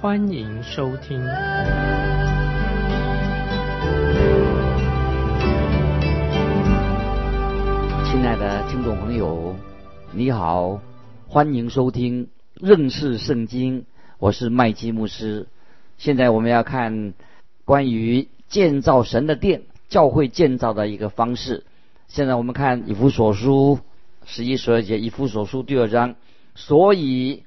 欢迎收听。亲爱的听众朋友，你好，欢迎收听认识圣经。我是麦基牧师。现在我们要看关于建造神的殿、教会建造的一个方式。现在我们看以弗所书十一、十二节，以弗所书第二章。所以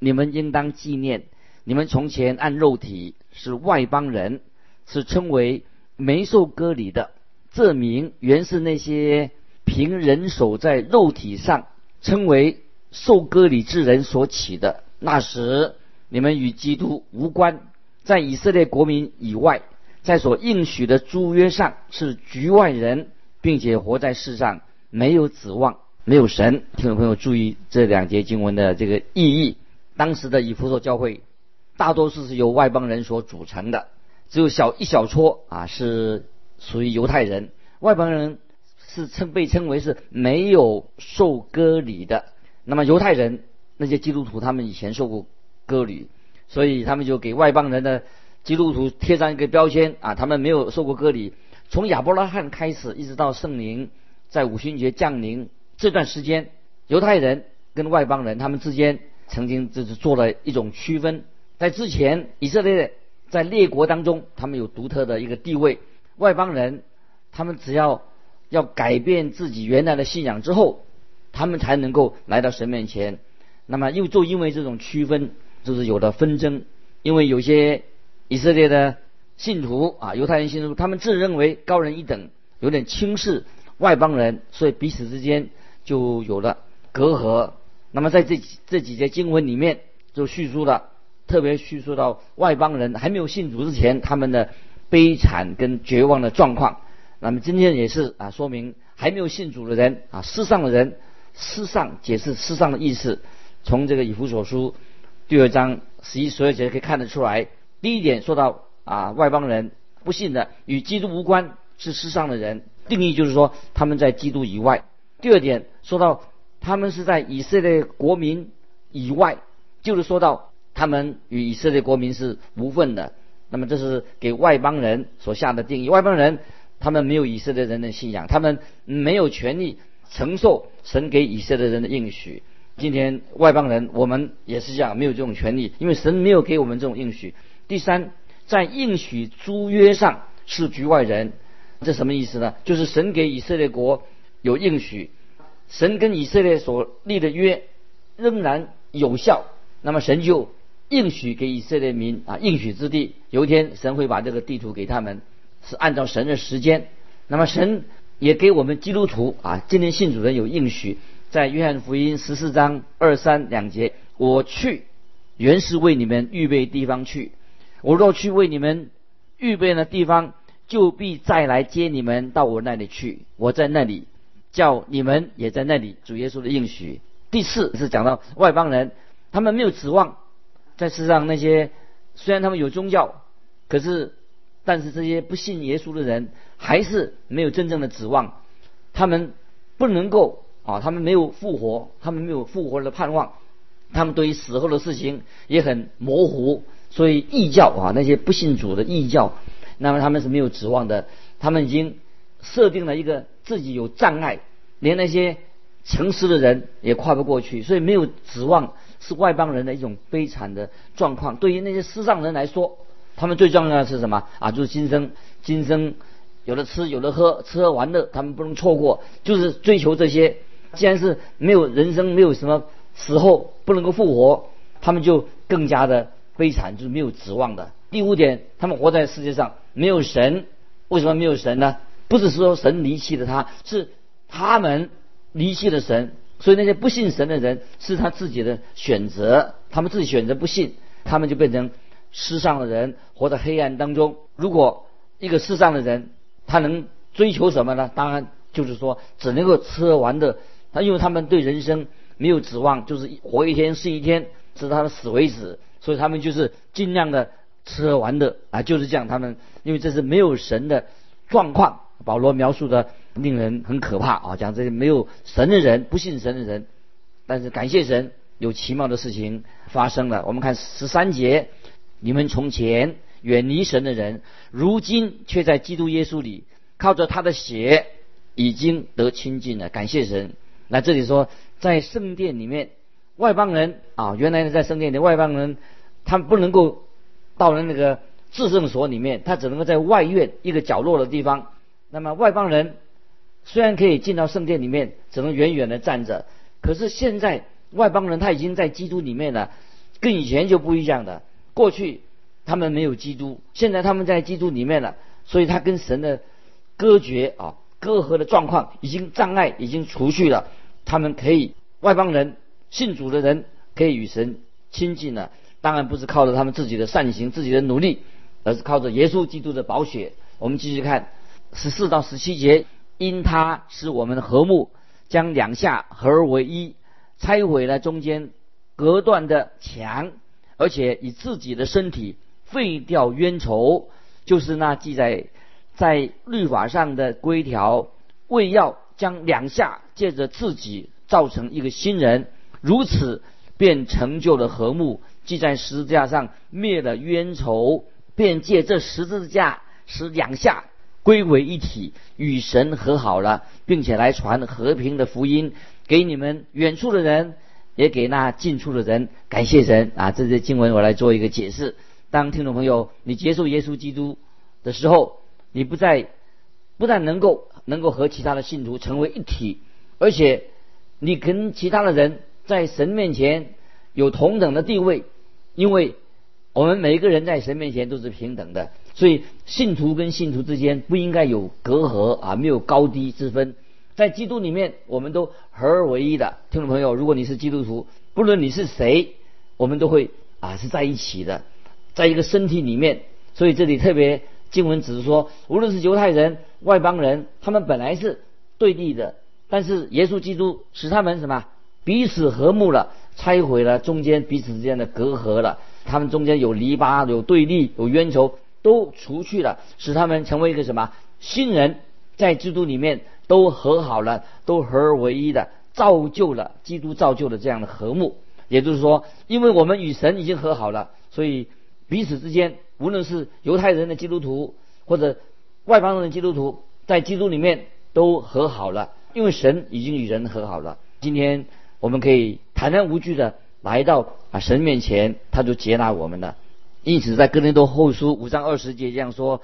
你们应当纪念，你们从前按肉体是外邦人，是称为没受割礼的。这名原是那些。凭人手在肉体上称为受割礼之人所起的，那时你们与基督无关，在以色列国民以外，在所应许的租约上是局外人，并且活在世上没有指望，没有神。听众朋友注意这两节经文的这个意义。当时的以弗所教会大多数是由外邦人所组成的，只有小一小撮啊是属于犹太人，外邦人。是称被称为是没有受割礼的。那么犹太人那些基督徒，他们以前受过割礼，所以他们就给外邦人的基督徒贴上一个标签啊，他们没有受过割礼。从亚伯拉罕开始，一直到圣灵在五旬节降临这段时间，犹太人跟外邦人他们之间曾经就是做了一种区分。在之前，以色列在列国当中，他们有独特的一个地位。外邦人他们只要要改变自己原来的信仰之后，他们才能够来到神面前。那么又就因为这种区分，就是有了纷争。因为有些以色列的信徒啊，犹太人信徒，他们自认为高人一等，有点轻视外邦人，所以彼此之间就有了隔阂。那么在这这几节经文里面，就叙述了，特别叙述到外邦人还没有信主之前，他们的悲惨跟绝望的状况。那么今天也是啊，说明还没有信主的人啊，世上的人，世上解释世上的意思，从这个以弗所书第二章十一十二节可以看得出来。第一点说到啊，外邦人不信的与基督无关，是世上的人，定义就是说他们在基督以外。第二点说到他们是在以色列国民以外，就是说到他们与以色列国民是无份的。那么这是给外邦人所下的定义，外邦人。他们没有以色列人的信仰，他们没有权利承受神给以色列人的应许。今天外邦人，我们也是这样，没有这种权利，因为神没有给我们这种应许。第三，在应许租约上是局外人，这什么意思呢？就是神给以色列国有应许，神跟以色列所立的约仍然有效，那么神就应许给以色列民啊，应许之地，有一天神会把这个地图给他们。是按照神的时间，那么神也给我们基督徒啊，今天信主人有应许，在约翰福音十四章二三两节，我去原是为你们预备地方去，我若去为你们预备的地方，就必再来接你们到我那里去，我在那里，叫你们也在那里。主耶稣的应许。第四是讲到外邦人，他们没有指望，在世上那些虽然他们有宗教，可是。但是这些不信耶稣的人还是没有真正的指望，他们不能够啊，他们没有复活，他们没有复活的盼望，他们对于死后的事情也很模糊，所以异教啊，那些不信主的异教，那么他们是没有指望的，他们已经设定了一个自己有障碍，连那些诚实的人也跨不过去，所以没有指望，是外邦人的一种悲惨的状况。对于那些世上人来说。他们最重要的是什么啊？就是今生，今生有的吃，有的喝，吃喝玩乐，他们不能错过，就是追求这些。既然是没有人生，没有什么死后不能够复活，他们就更加的悲惨，就是没有指望的。第五点，他们活在世界上没有神，为什么没有神呢？不是说神离弃了他，是他们离弃了神。所以那些不信神的人是他自己的选择，他们自己选择不信，他们就变成。世上的人活在黑暗当中。如果一个世上的人，他能追求什么呢？当然就是说，只能够吃喝玩乐。他因为他们对人生没有指望，就是活一天是一天，直到他们死为止。所以他们就是尽量的吃喝玩乐啊，就是这样。他们因为这是没有神的状况，保罗描述的令人很可怕啊，讲这些没有神的人，不信神的人。但是感谢神，有奇妙的事情发生了。我们看十三节，你们从前远离神的人，如今却在基督耶稣里靠着他的血已经得亲近了。感谢神。那这里说，在圣殿里面，外邦人啊，原来在圣殿里外邦人，他们不能够到了那个至圣所里面，他只能够在外院一个角落的地方。那么外邦人虽然可以进到圣殿里面，只能远远的站着。可是现在外邦人他已经在基督里面了，跟以前就不一样的。过去他们没有基督，现在他们在基督里面了，所以他跟神的隔绝啊、隔阂的状况已经障碍已经除去了。他们可以外邦人信主的人可以与神亲近了，当然不是靠着他们自己的善行、自己的努力，而是靠着耶稣基督的宝血。我们继续看十四到十七节，因他是我们的和睦。将两下合而为一，拆毁了中间隔断的墙，而且以自己的身体废掉冤仇，就是那记载在律法上的规条，为要将两下借着自己造成一个新人，如此便成就了和睦。记在十字架上灭了冤仇，便借这十字架使两下。归为一体，与神和好了，并且来传和平的福音给你们远处的人，也给那近处的人。感谢神啊！这些经文我来做一个解释。当听众朋友你接受耶稣基督的时候，你不再不但能够能够和其他的信徒成为一体，而且你跟其他的人在神面前有同等的地位，因为我们每一个人在神面前都是平等的。所以，信徒跟信徒之间不应该有隔阂啊，没有高低之分。在基督里面，我们都合而为一的。听众朋友，如果你是基督徒，不论你是谁，我们都会啊是在一起的，在一个身体里面。所以这里特别经文只是说，无论是犹太人、外邦人，他们本来是对立的，但是耶稣基督使他们什么彼此和睦了，拆毁了中间彼此之间的隔阂了。他们中间有篱笆，有对立，有冤仇。都除去了，使他们成为一个什么新人，在基督里面都和好了，都合而为一的，造就了基督造就了这样的和睦。也就是说，因为我们与神已经和好了，所以彼此之间，无论是犹太人的基督徒或者外邦人的基督徒，在基督里面都和好了，因为神已经与人和好了。今天我们可以坦然无惧的来到啊神面前，他就接纳我们了。因此，在哥林多后书五章二十节这样说：“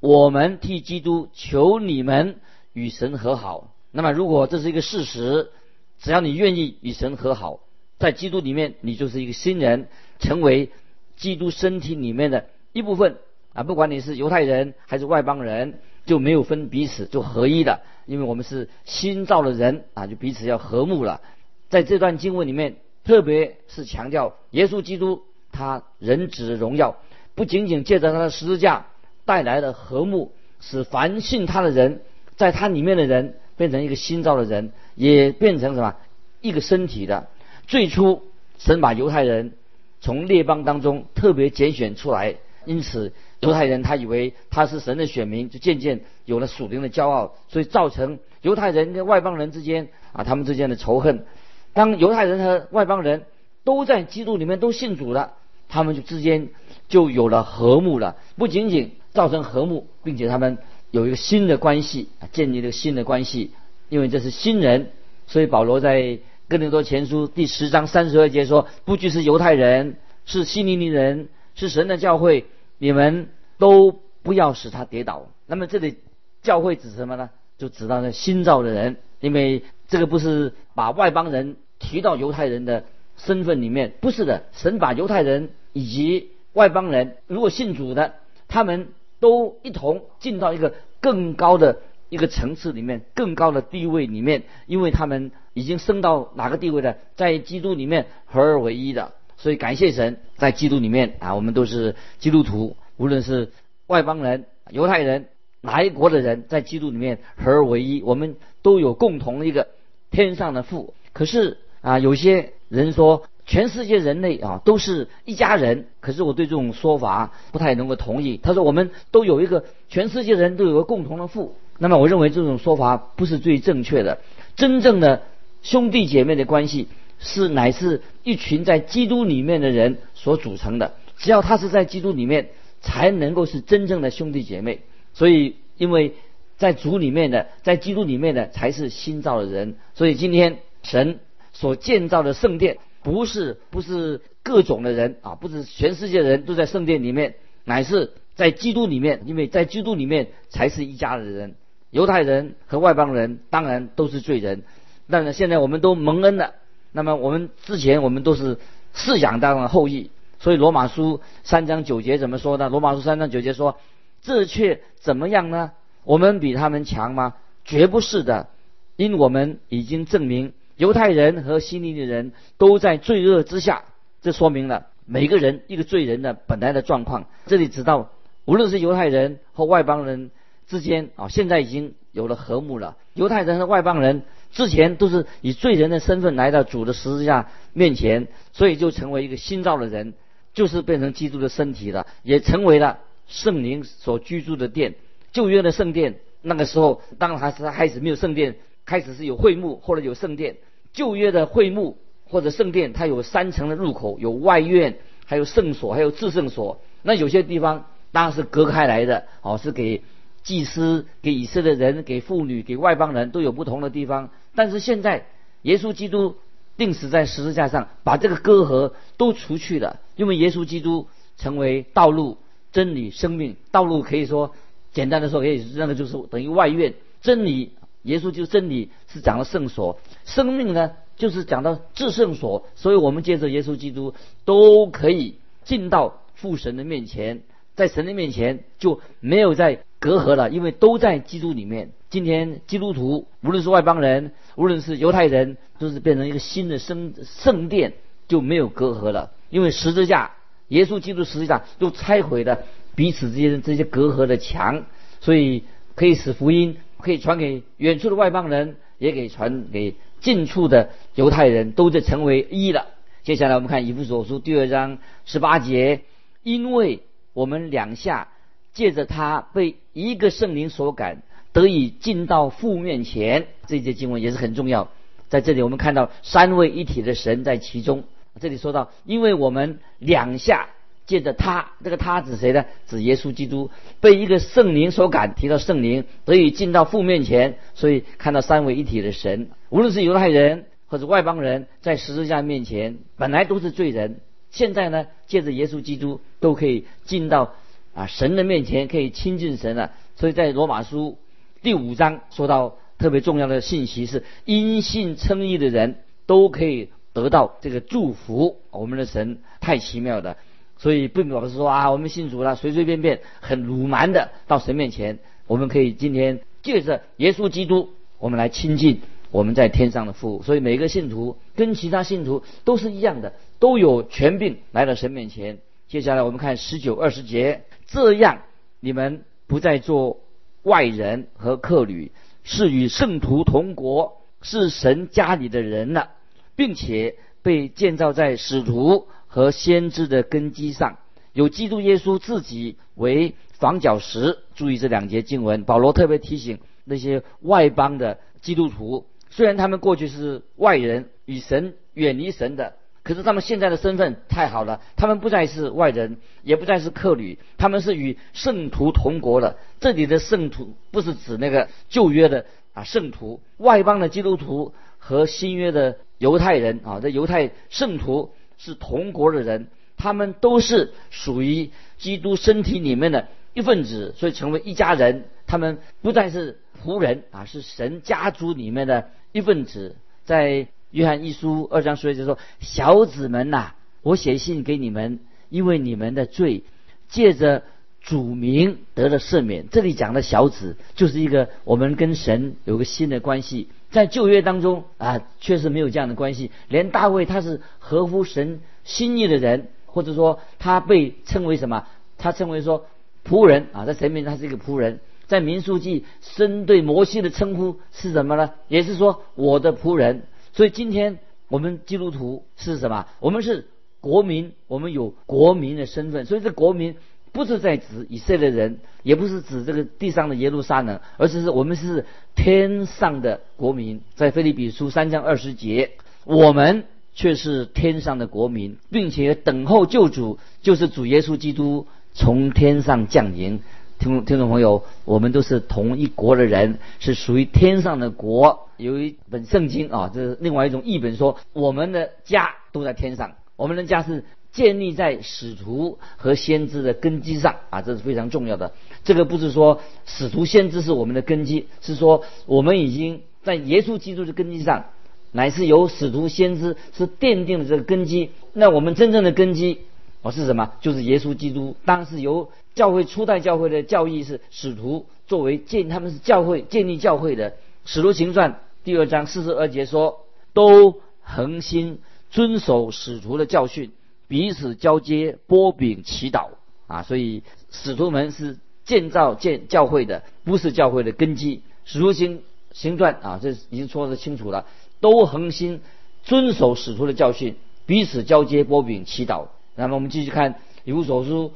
我们替基督求你们与神和好。”那么，如果这是一个事实，只要你愿意与神和好，在基督里面，你就是一个新人，成为基督身体里面的一部分啊！不管你是犹太人还是外邦人，就没有分彼此，就合一的，因为我们是新造的人啊，就彼此要和睦了。在这段经文里面，特别是强调耶稣基督。他人子的荣耀，不仅仅借着他的十字架带来的和睦，使凡信他的人，在他里面的人变成一个新造的人，也变成什么一个身体的。最初神把犹太人从列邦当中特别拣选出来，因此犹太人他以为他是神的选民，就渐渐有了属灵的骄傲，所以造成犹太人跟外邦人之间啊他们之间的仇恨。当犹太人和外邦人都在基督里面都信主了。他们就之间就有了和睦了，不仅仅造成和睦，并且他们有一个新的关系，建立了新的关系，因为这是新人，所以保罗在哥林多前书第十章三十二节说：“不拘是犹太人，是希利尼人，是神的教会，你们都不要使他跌倒。”那么这里教会指什么呢？就指到那新造的人，因为这个不是把外邦人提到犹太人的身份里面，不是的，神把犹太人。以及外邦人，如果信主的，他们都一同进到一个更高的一个层次里面，更高的地位里面，因为他们已经升到哪个地位了？在基督里面合而为一的。所以感谢神，在基督里面啊，我们都是基督徒，无论是外邦人、犹太人，哪一国的人，在基督里面合而为一，我们都有共同的一个天上的父。可是啊，有些人说全世界人类啊都是一家人，可是我对这种说法不太能够同意。他说我们都有一个全世界人都有个共同的父，那么我认为这种说法不是最正确的。真正的兄弟姐妹的关系。是乃是一群在基督里面的人所组成的。只要他是在基督里面，才能够是真正的兄弟姐妹。所以，因为在主里面的，在基督里面的才是新造的人。所以，今天神所建造的圣殿，不是不是各种的人啊，不是全世界的人都在圣殿里面，乃是在基督里面。因为在基督里面才是一家的人。犹太人和外邦人当然都是罪人，但是现在我们都蒙恩了。那么我们之前我们都是饲养当中的后裔，所以罗马书三章九节怎么说呢？罗马书三章九节说：“这却怎么样呢？我们比他们强吗？绝不是的，因我们已经证明犹太人和希利的人都在罪恶之下。这说明了每个人一个罪人的本来的状况。这里知道，无论是犹太人和外邦人之间啊，现在已经有了和睦了。犹太人和外邦人。”之前都是以罪人的身份来到主的十字架面前，所以就成为一个新造的人，就是变成基督的身体了，也成为了圣灵所居住的殿。旧约的圣殿，那个时候当然还是开始没有圣殿，开始是有会幕或者有圣殿。旧约的会幕或者圣殿，它有三层的入口，有外院，还有圣所，还有至圣所。那有些地方当然是隔开来的，哦，是给祭司、给以色列人、给妇女、给外邦人都有不同的地方。但是现在，耶稣基督定死在十字架上，把这个隔阂都除去了。因为耶稣基督成为道路、真理、生命。道路可以说，简单的说，可以那个就是等于外院。真理，耶稣就是真理，是讲了圣所。生命呢，就是讲到至圣所。所以我们接受耶稣基督，都可以进到父神的面前，在神的面前就没有再隔阂了，因为都在基督里面。今天基督徒，无论是外邦人，无论是犹太人，都是变成一个新的圣圣殿，就没有隔阂了。因为十字架，耶稣基督实际上都拆毁了彼此之间这些隔阂的墙，所以可以使福音可以传给远处的外邦人，也可以传给近处的犹太人，都在成为一了。接下来我们看以弗所书第二章十八节，因为我们两下借着他被一个圣灵所感。得以进到父面前，这节经文也是很重要。在这里，我们看到三位一体的神在其中。这里说到，因为我们两下借着他，这个他指谁呢？指耶稣基督被一个圣灵所感，提到圣灵得以进到父面前，所以看到三位一体的神，无论是犹太人或者外邦人，在十字架面前本来都是罪人，现在呢，借着耶稣基督都可以进到啊神的面前，可以亲近神了。所以在罗马书。第五章说到特别重要的信息是，因信称义的人都可以得到这个祝福。我们的神太奇妙的，所以并不是说啊，我们信主了，随随便便很鲁蛮的到神面前。我们可以今天借着耶稣基督，我们来亲近我们在天上的父。所以每个信徒跟其他信徒都是一样的，都有权柄来到神面前。接下来我们看十九二十节，这样你们不再做。外人和客旅是与圣徒同国，是神家里的人了，并且被建造在使徒和先知的根基上，有基督耶稣自己为房角石。注意这两节经文，保罗特别提醒那些外邦的基督徒，虽然他们过去是外人，与神远离神的。可是他们现在的身份太好了，他们不再是外人，也不再是客旅，他们是与圣徒同国了。这里的圣徒不是指那个旧约的啊圣徒，外邦的基督徒和新约的犹太人啊，这犹太圣徒是同国的人，他们都是属于基督身体里面的一份子，所以成为一家人。他们不再是仆人啊，是神家族里面的一份子，在。约翰一书二章说就说：“小子们呐，我写信给你们，因为你们的罪借着主名得了赦免。”这里讲的小子就是一个我们跟神有个新的关系，在旧约当中啊，确实没有这样的关系。连大卫他是合乎神心意的人，或者说他被称为什么？他称为说仆人啊，在神面前他是一个仆人。在民数记，生对摩西的称呼是什么呢？也是说我的仆人。所以今天我们基督徒是什么？我们是国民，我们有国民的身份。所以这国民不是在指以色列人，也不是指这个地上的耶路撒冷，而是我们是天上的国民。在菲利比书三章二十节，我们却是天上的国民，并且等候救主，就是主耶稣基督从天上降临。听听众朋友，我们都是同一国的人，是属于天上的国。有一本圣经啊，这是另外一种译本，说我们的家都在天上，我们的家是建立在使徒和先知的根基上啊，这是非常重要的。这个不是说使徒先知是我们的根基，是说我们已经在耶稣基督的根基上，乃是由使徒先知是奠定了这个根基。那我们真正的根基。哦，是什么？就是耶稣基督。当时由教会初代教会的教义是使徒作为建，他们是教会建立教会的。使徒行传第二章四十二节说，都恒心遵守使徒的教训，彼此交接，波饼祈祷啊。所以使徒们是建造建教会的，不是教会的根基。使徒行行传啊，这已经说得清楚了，都恒心遵守使徒的教训，彼此交接，波饼祈祷。那么我们继续看《以弗所书》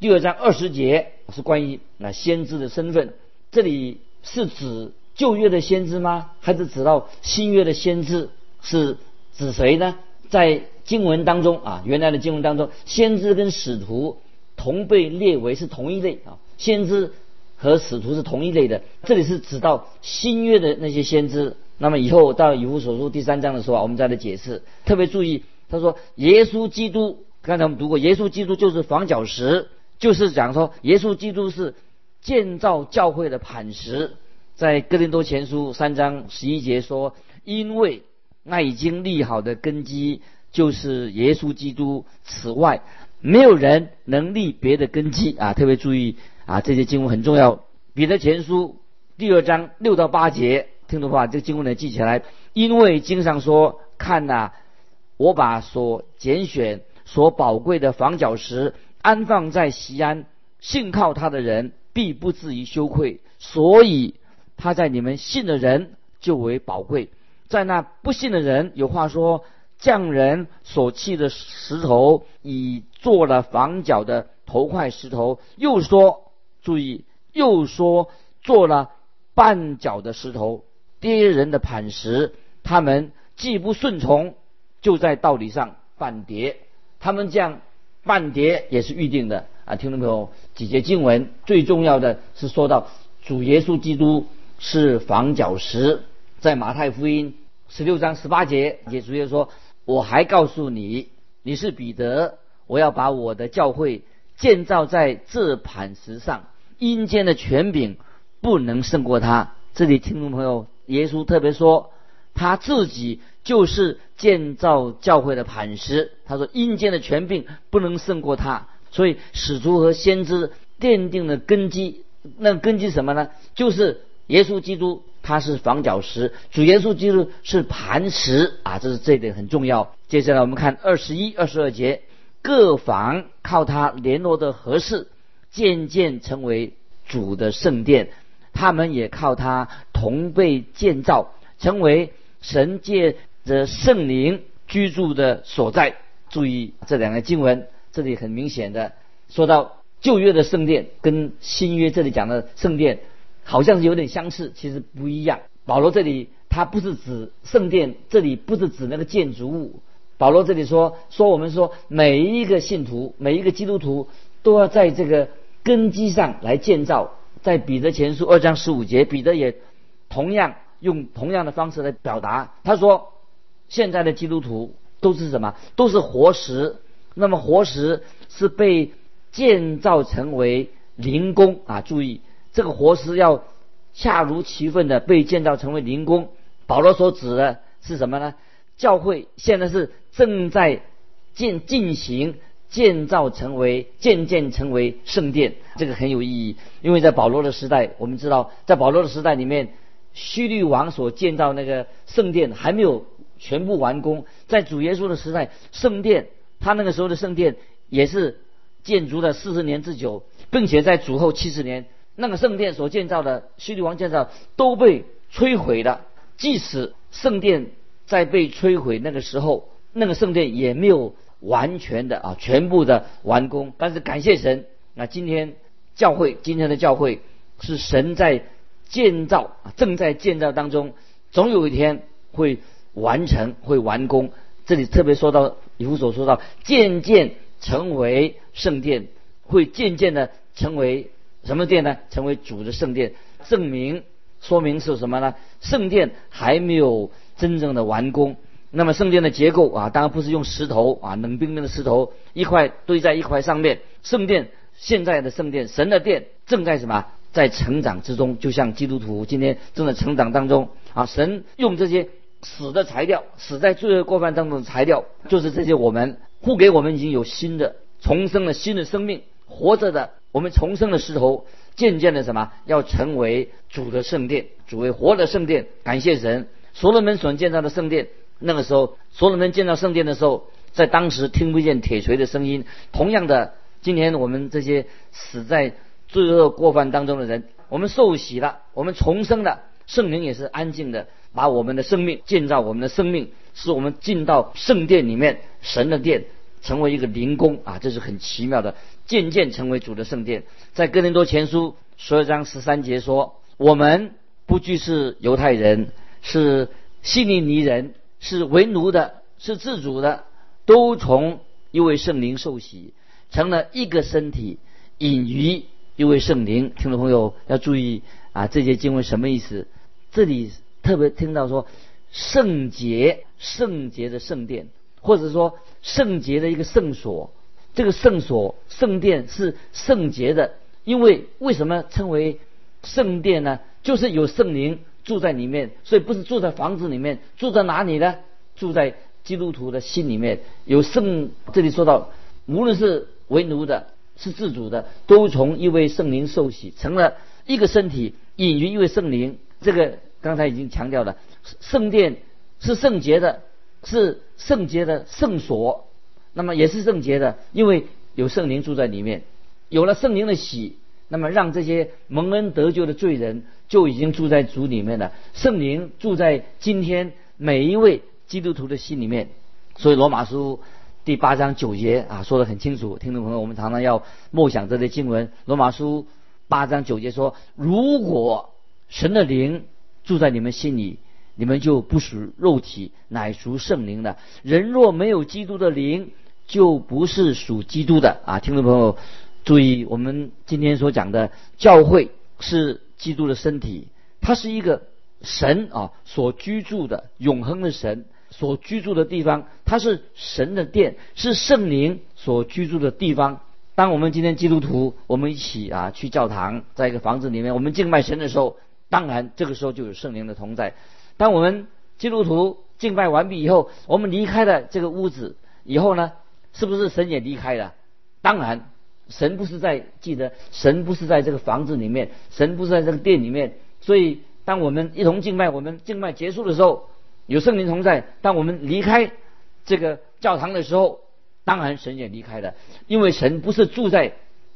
第二章二十节，是关于那先知的身份。这里是指旧约的先知吗？还是指到新约的先知？是指谁呢？在经文当中啊，原来的经文当中，先知跟使徒同被列为是同一类啊。先知和使徒是同一类的。这里是指到新约的那些先知。那么以后到《以弗所书》第三章的时候啊，我们再来解释。特别注意，他说耶稣基督。刚才我们读过，耶稣基督就是房角石，就是讲说耶稣基督是建造教会的磐石。在哥林多前书三章十一节说，因为那已经立好的根基就是耶稣基督，此外没有人能立别的根基啊！特别注意啊，这些经文很重要。彼得前书第二章六到八节，听懂话，这个经文呢记起来，因为经上说，看呐，我把所拣选。所宝贵的房角石安放在西安，信靠他的人必不至于羞愧。所以他在你们信的人就为宝贵，在那不信的人有话说：匠人所砌的石头已做了房角的头块石头，又说注意，又说做了绊脚的石头，跌人的磐石。他们既不顺从，就在道理上反跌。他们这样半叠也是预定的啊！听众朋友，几节经文最重要的是说到主耶稣基督是房角石，在马太福音十六章十八节，也主耶稣说：“我还告诉你，你是彼得，我要把我的教会建造在这磐石上，阴间的权柄不能胜过他。”这里听众朋友，耶稣特别说他自己。就是建造教会的磐石。他说：“阴间的权柄不能胜过他。”所以使徒和先知奠定了根基。那根基什么呢？就是耶稣基督，他是房角石；主耶稣基督是磐石啊！这是这一点很重要。接下来我们看二十一、二十二节，各房靠他联络的合适，渐渐成为主的圣殿。他们也靠他同被建造，成为神界。的圣灵居住的所在，注意这两个经文，这里很明显的说到旧约的圣殿跟新约这里讲的圣殿，好像是有点相似，其实不一样。保罗这里他不是指圣殿，这里不是指那个建筑物。保罗这里说说我们说每一个信徒，每一个基督徒都要在这个根基上来建造。在彼得前书二章十五节，彼得也同样用同样的方式来表达，他说。现在的基督徒都是什么？都是活石。那么活石是被建造成为灵宫啊！注意，这个活石要恰如其分的被建造成为灵宫。保罗所指的是什么呢？教会现在是正在建进行建造成为渐渐成为圣殿，这个很有意义。因为在保罗的时代，我们知道，在保罗的时代里面，希律王所建造那个圣殿还没有。全部完工，在主耶稣的时代，圣殿他那个时候的圣殿也是建筑了四十年之久，并且在主后七十年，那个圣殿所建造的希律王建造都被摧毁了。即使圣殿在被摧毁那个时候，那个圣殿也没有完全的啊全部的完工。但是感谢神，那今天教会今天的教会是神在建造，正在建造当中，总有一天会完成，会完工。这里特别说到以弗所说到，渐渐成为圣殿，会渐渐的成为什么殿呢？成为主的圣殿，证明说明是什么呢？圣殿还没有真正的完工。那么圣殿的结构啊，当然不是用石头啊，冷冰冰的石头一块堆在一块上面。圣殿现在的圣殿，神的殿正在什么？在成长之中，就像基督徒今天正在成长当中啊。神用这些。死的材料，死在罪恶过犯当中的材料，就是这些我们护给我们已经有新的重生了新的生命，活着的我们重生的石头，渐渐的什么要成为主的圣殿，主为活的圣殿。感谢神，所罗门所建造的圣殿，那个时候所罗门建造圣殿的时候，在当时听不见铁锤的声音。同样的，今天我们这些死在罪恶过犯当中的人，我们受洗了，我们重生了，圣灵也是安静的。把我们的生命建造，我们的生命使我们进到圣殿里面，神的殿成为一个灵宫啊，这是很奇妙的，渐渐成为主的圣殿。在哥林多前书十二章十三节说：“我们不拘是犹太人，是希利尼人，是为奴的，是自主的，都从一位圣灵受洗，成了一个身体，隐于一位圣灵。”听众朋友要注意啊，这些经文什么意思？这里。特别听到说圣洁、圣洁的圣殿，或者说圣洁的一个圣所，这个圣所、圣殿是圣洁的，因为为什么称为圣殿呢？就是有圣灵住在里面，所以不是住在房子里面，住在哪里呢？住在基督徒的心里面。有圣，这里说到，无论是为奴的，是自主的，都从一位圣灵受洗，成了一个身体，隐于一位圣灵。这个。刚才已经强调了，圣殿是圣洁的，是圣洁的圣所，那么也是圣洁的，因为有圣灵住在里面，有了圣灵的喜，那么让这些蒙恩得救的罪人就已经住在主里面了。圣灵住在今天每一位基督徒的心里面，所以罗马书第八章九节啊说的很清楚，听众朋友，我们常常要默想这些经文。罗马书八章九节说，如果神的灵。住在你们心里，你们就不属肉体，乃属圣灵的。人若没有基督的灵，就不是属基督的啊！听众朋友，注意，我们今天所讲的教会是基督的身体，它是一个神啊所居住的永恒的神所居住的地方，它是神的殿，是圣灵所居住的地方。当我们今天基督徒，我们一起啊去教堂，在一个房子里面，我们敬拜神的时候。当然，这个时候就有圣灵的同在。当我们基督徒敬拜完毕以后，我们离开了这个屋子以后呢，是不是神也离开了？当然，神不是在记得，神不是在这个房子里面，神不是在这个店里面。所以，当我们一同敬拜，我们敬拜结束的时候，有圣灵同在。当我们离开这个教堂的时候，当然神也离开了，因为神不是住在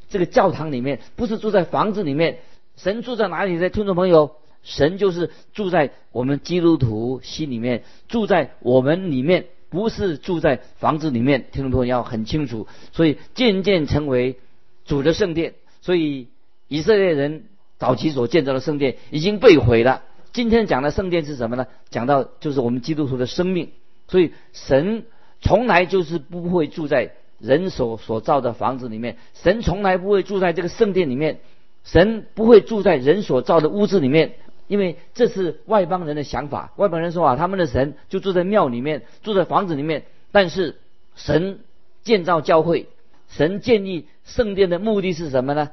这个教堂里面，不是住在房子里面。神住在哪里呢？听众朋友，神就是住在我们基督徒心里面，住在我们里面，不是住在房子里面。听众朋友要很清楚，所以渐渐成为主的圣殿。所以以色列人早期所建造的圣殿已经被毁了。今天讲的圣殿是什么呢？讲到就是我们基督徒的生命。所以神从来就是不会住在人所所造的房子里面，神从来不会住在这个圣殿里面。神不会住在人所造的屋子里面，因为这是外邦人的想法。外邦人说啊，他们的神就住在庙里面，住在房子里面。但是神建造教会，神建立圣殿的目的是什么呢？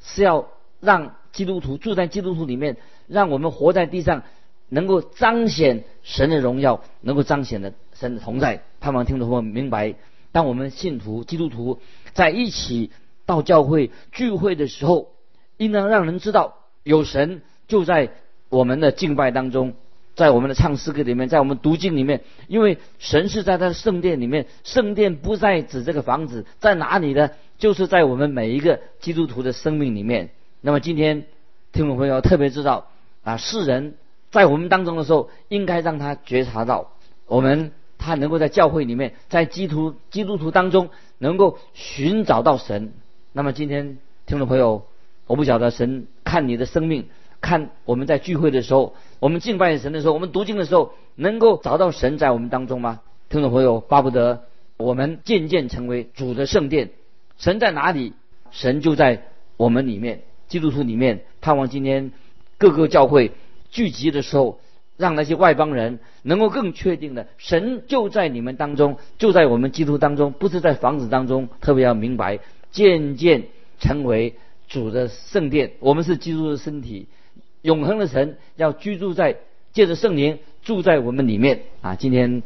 是要让基督徒住在基督徒里面，让我们活在地上，能够彰显神的荣耀，能够彰显的神的同在。盼望听众朋友明白，当我们信徒基督徒在一起到教会聚会的时候。应当让人知道有神就在我们的敬拜当中，在我们的唱诗歌里面，在我们读经里面，因为神是在他的圣殿里面，圣殿不再指这个房子在哪里呢？就是在我们每一个基督徒的生命里面。那么今天听众朋友特别知道啊，世人在我们当中的时候，应该让他觉察到我们他能够在教会里面，在基督基督徒当中能够寻找到神。那么今天听众朋友，我不晓得神看你的生命。看我们在聚会的时候，我们敬拜神的时候，我们读经的时候，能够找到神在我们当中吗？听众朋友，巴不得我们渐渐成为主的圣殿。神在哪里？神就在我们里面，基督徒里面。盼望今天各个教会聚集的时候，让那些外邦人能够更确定的，神就在你们当中，就在我们基督当中，不是在房子当中。特别要明白，渐渐成为主的圣殿。我们是基督的身体。永恒的神要居住在，借着圣灵住在我们里面啊！今天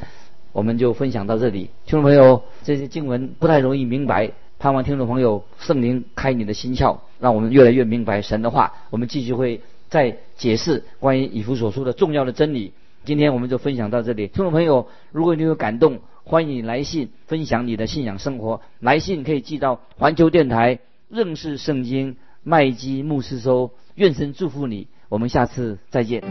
我们就分享到这里，听众朋友，这些经文不太容易明白，盼望听众朋友圣灵开你的心窍，让我们越来越明白神的话。我们继续会再解释关于以弗所书的重要的真理。今天我们就分享到这里，听众朋友，如果你有感动，欢迎来信分享你的信仰生活。来信可以寄到环球电台认识圣经麦基牧师收。愿神祝福你。我们下次再见。